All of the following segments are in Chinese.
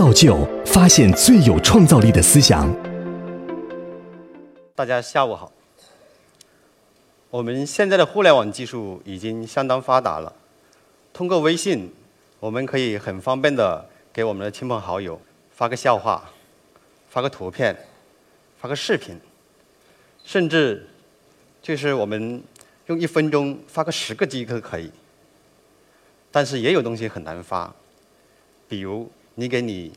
造就发现最有创造力的思想。大家下午好。我们现在的互联网技术已经相当发达了，通过微信，我们可以很方便的给我们的亲朋好友发个笑话，发个图片，发个视频，甚至就是我们用一分钟发个十个 G 都可以。但是也有东西很难发，比如你给你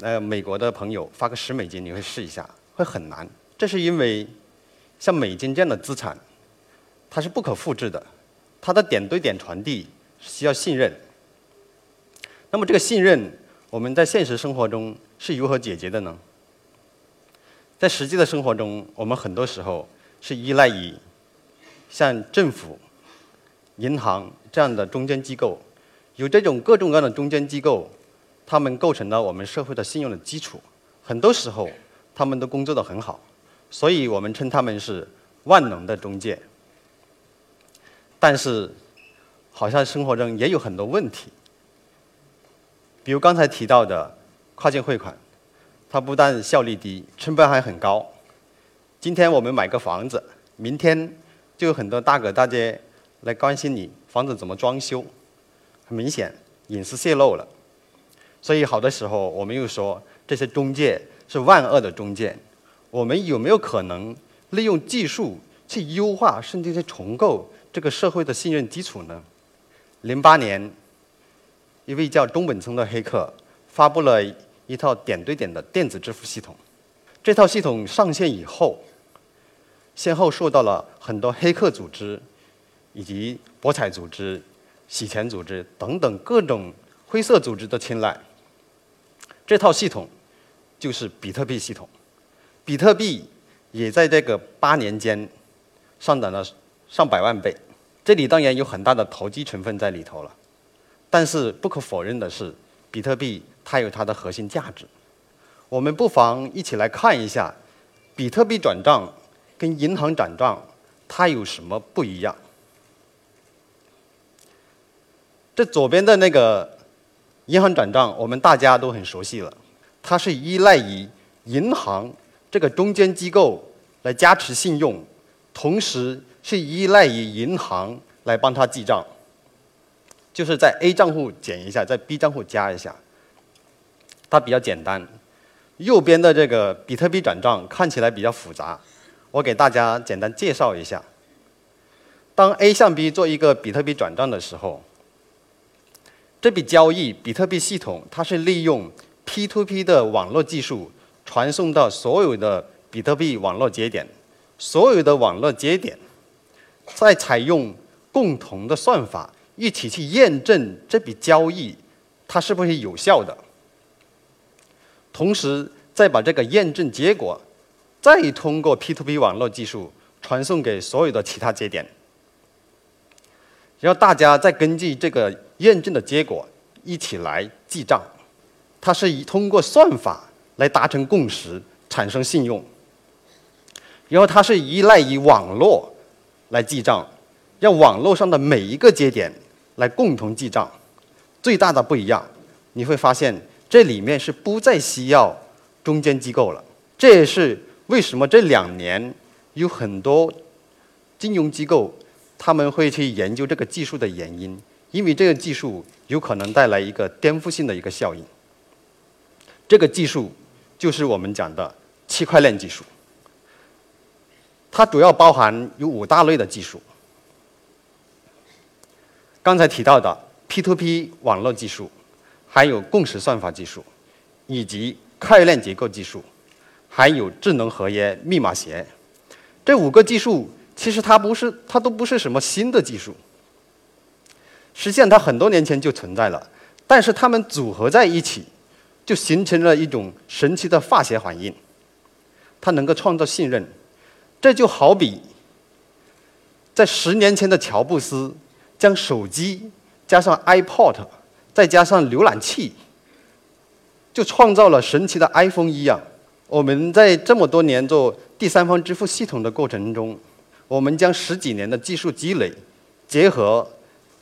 呃美国的朋友发个十美金，你会试一下，会很难。这是因为像美金这样的资产，它是不可复制的，它的点对点传递需要信任。那么这个信任，我们在现实生活中是如何解决的呢？在实际的生活中，我们很多时候是依赖于像政府、银行这样的中间机构，有这种各种各样的中间机构，他们构成了我们社会的信用的基础。很多时候，他们都工作的很好。所以我们称他们是万能的中介，但是好像生活中也有很多问题，比如刚才提到的跨境汇款，它不但效率低，成本还很高。今天我们买个房子，明天就有很多大哥大姐来关心你房子怎么装修，很明显隐私泄露了。所以好的时候我们又说这些中介是万恶的中介。我们有没有可能利用技术去优化，甚至去重构这个社会的信任基础呢？零八年，一位叫中本聪的黑客发布了一套点对点的电子支付系统。这套系统上线以后，先后受到了很多黑客组织、以及博彩组织、洗钱组织等等各种灰色组织的青睐。这套系统就是比特币系统。比特币也在这个八年间上涨了上百万倍，这里当然有很大的投机成分在里头了。但是不可否认的是，比特币它有它的核心价值。我们不妨一起来看一下，比特币转账跟银行转账它有什么不一样。这左边的那个银行转账，我们大家都很熟悉了，它是依赖于银行。这个中间机构来加持信用，同时是依赖于银行来帮他记账，就是在 A 账户减一下，在 B 账户加一下，它比较简单。右边的这个比特币转账看起来比较复杂，我给大家简单介绍一下。当 A 向 B 做一个比特币转账的时候，这笔交易比特币系统它是利用 P2P 的网络技术。传送到所有的比特币网络节点，所有的网络节点再采用共同的算法一起去验证这笔交易它是不是有效的，同时再把这个验证结果再通过 P2P 网络技术传送给所有的其他节点，然后大家再根据这个验证的结果一起来记账，它是以通过算法。来达成共识，产生信用。然后它是依赖于网络来记账，让网络上的每一个节点来共同记账。最大的不一样，你会发现这里面是不再需要中间机构了。这也是为什么这两年有很多金融机构他们会去研究这个技术的原因，因为这个技术有可能带来一个颠覆性的一个效应。这个技术。就是我们讲的区块链技术，它主要包含有五大类的技术。刚才提到的 P2P 网络技术，还有共识算法技术，以及区块链结构技术，还有智能合约密码学。这五个技术其实它不是，它都不是什么新的技术。实际上它很多年前就存在了，但是它们组合在一起。就形成了一种神奇的化学反应，它能够创造信任。这就好比在十年前的乔布斯将手机加上 iPod，再加上浏览器，就创造了神奇的 iPhone 一样。我们在这么多年做第三方支付系统的过程中，我们将十几年的技术积累，结合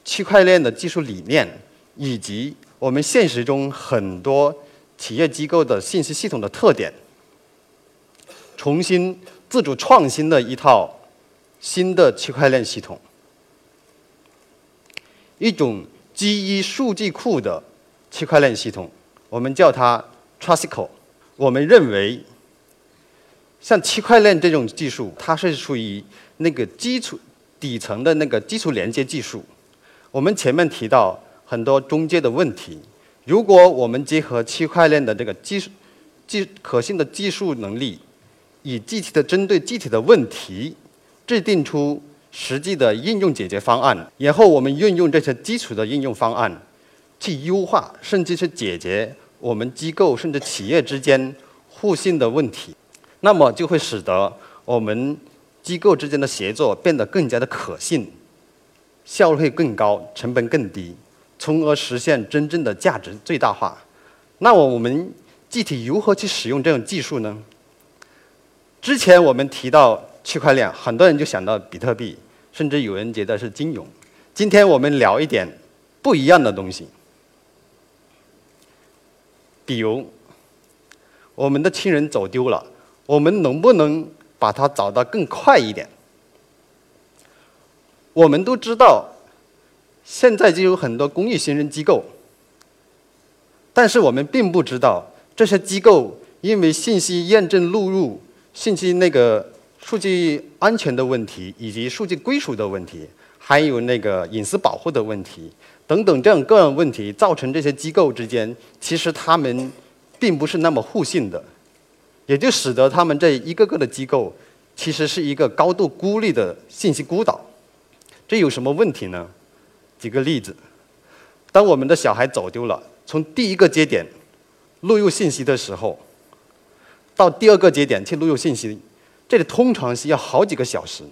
区块链的技术理念，以及我们现实中很多。企业机构的信息系统的特点，重新自主创新的一套新的区块链系统，一种基于数据库的区块链系统，我们叫它 Trusical。我们认为，像区块链这种技术，它是属于那个基础底层的那个基础连接技术。我们前面提到很多中介的问题，如果我们结合区块链的这个技术、技可信的技术能力，以具体的针对具体的问题，制定出实际的应用解决方案，然后我们运用这些基础的应用方案，去优化甚至是解决我们机构甚至企业之间互信的问题，那么就会使得我们机构之间的协作变得更加的可信。效率更高，成本更低，从而实现真正的价值最大化。那我们具体如何去使用这种技术呢？之前我们提到区块链，很多人就想到比特币，甚至有人觉得是金融。今天我们聊一点不一样的东西，比如我们的亲人走丢了，我们能不能把它找到更快一点？我们都知道，现在就有很多公益行人机构，但是我们并不知道这些机构因为信息验证录入、信息那个数据安全的问题，以及数据归属的问题，还有那个隐私保护的问题等等这样各样问题，造成这些机构之间其实他们并不是那么互信的，也就使得他们这一个个的机构其实是一个高度孤立的信息孤岛。这有什么问题呢？举个例子，当我们的小孩走丢了，从第一个节点录入信息的时候，到第二个节点去录入信息，这里通常需要好几个小时。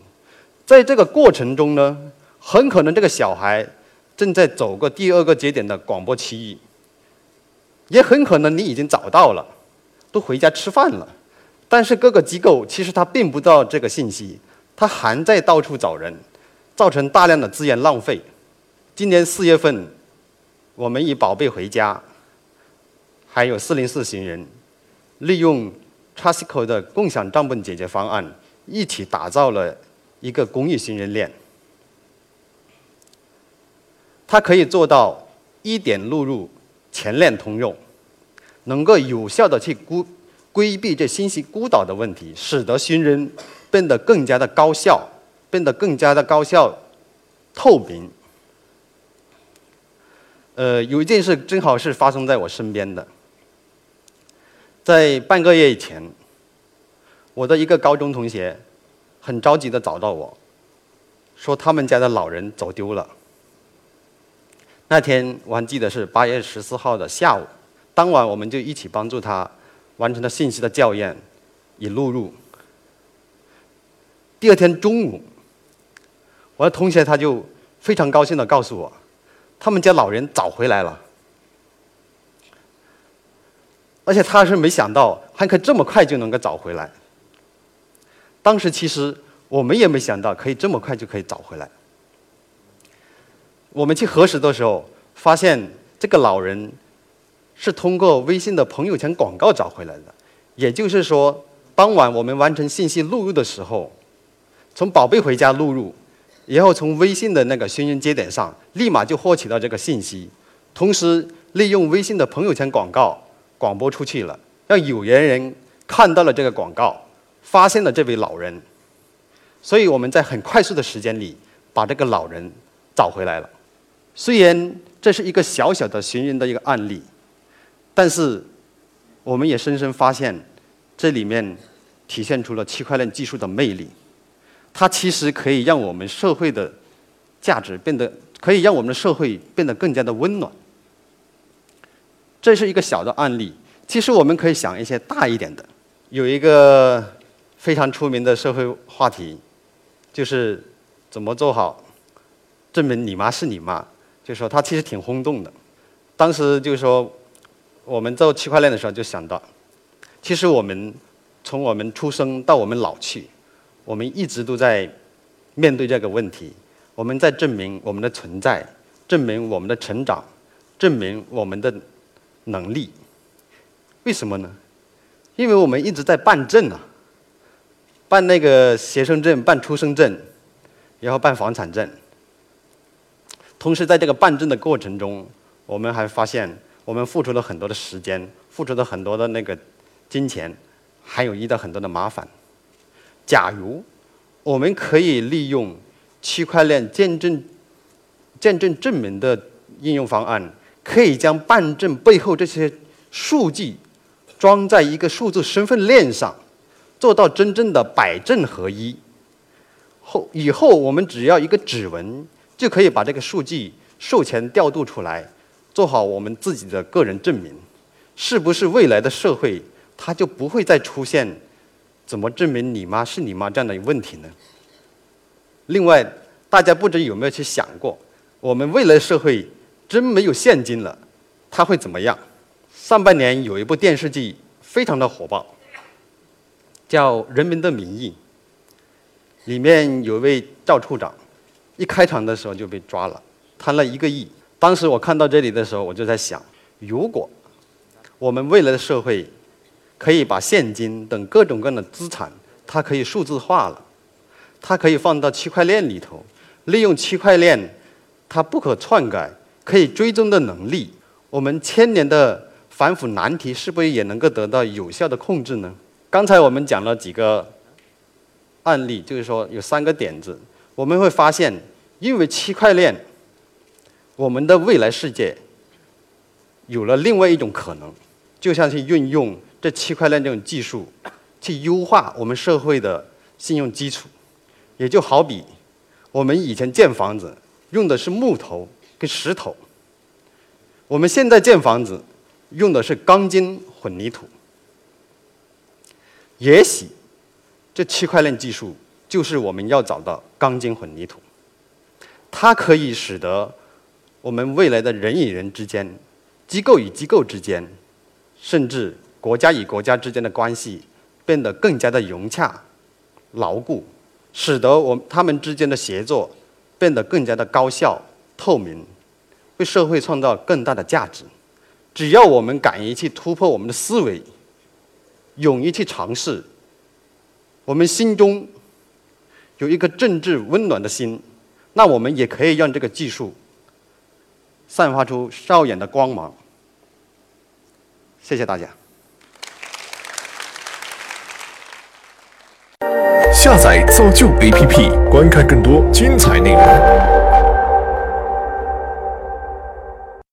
在这个过程中呢，很可能这个小孩正在走过第二个节点的广播区域，也很可能你已经找到了，都回家吃饭了。但是各个机构其实他并不知道这个信息，他还在到处找人。造成大量的资源浪费。今年四月份，我们以“宝贝回家”还有“四零四行人”，利用 Trusical 的共享账本解决方案，一起打造了一个公益行人链。它可以做到一点录入、全链通用，能够有效的去规规避这信息孤岛的问题，使得行人变得更加的高效。变得更加的高效、透明。呃，有一件事正好是发生在我身边的，在半个月以前，我的一个高中同学很着急的找到我，说他们家的老人走丢了。那天我还记得是八月十四号的下午，当晚我们就一起帮助他完成了信息的校验与录入。第二天中午。我的同学他就非常高兴的告诉我，他们家老人找回来了，而且他是没想到还可以这么快就能够找回来。当时其实我们也没想到可以这么快就可以找回来。我们去核实的时候，发现这个老人是通过微信的朋友圈广告找回来的，也就是说，当晚我们完成信息录入的时候，从“宝贝回家”录入。然后从微信的那个寻人节点上，立马就获取到这个信息，同时利用微信的朋友圈广告广播出去了，让有缘人看到了这个广告，发现了这位老人，所以我们在很快速的时间里把这个老人找回来了。虽然这是一个小小的寻人的一个案例，但是我们也深深发现，这里面体现出了区块链技术的魅力。它其实可以让我们社会的价值变得，可以让我们的社会变得更加的温暖。这是一个小的案例，其实我们可以想一些大一点的。有一个非常出名的社会话题，就是怎么做好证明你妈是你妈，就说它其实挺轰动的。当时就说我们做区块链的时候就想到，其实我们从我们出生到我们老去。我们一直都在面对这个问题，我们在证明我们的存在，证明我们的成长，证明我们的能力。为什么呢？因为我们一直在办证啊，办那个学生证、办出生证，然后办房产证。同时，在这个办证的过程中，我们还发现，我们付出了很多的时间，付出了很多的那个金钱，还有遇到很多的麻烦。假如我们可以利用区块链见证、见证证明的应用方案，可以将办证背后这些数据装在一个数字身份链上，做到真正的百证合一。后以后我们只要一个指纹。就可以把这个数据授权调度出来，做好我们自己的个人证明，是不是未来的社会它就不会再出现怎么证明你妈是你妈这样的问题呢？另外，大家不知有没有去想过，我们未来社会真没有现金了，它会怎么样？上半年有一部电视剧非常的火爆，叫《人民的名义》，里面有一位赵处长。一开场的时候就被抓了，贪了一个亿。当时我看到这里的时候，我就在想，如果我们未来的社会可以把现金等各种各样的资产，它可以数字化了，它可以放到区块链里头，利用区块链它不可篡改、可以追踪的能力，我们千年的反腐难题是不是也能够得到有效的控制呢？刚才我们讲了几个案例，就是说有三个点子，我们会发现。因为区块链，我们的未来世界有了另外一种可能，就像是运用这区块链这种技术，去优化我们社会的信用基础。也就好比我们以前建房子用的是木头跟石头，我们现在建房子用的是钢筋混凝土。也许这区块链技术就是我们要找到钢筋混凝土。它可以使得我们未来的人与人之间、机构与机构之间，甚至国家与国家之间的关系变得更加的融洽、牢固，使得我他们之间的协作变得更加的高效、透明，为社会创造更大的价值。只要我们敢于去突破我们的思维，勇于去尝试，我们心中有一颗政治温暖的心。那我们也可以让这个技术散发出耀眼的光芒。谢谢大家。下载造就 APP，观看更多精彩内容。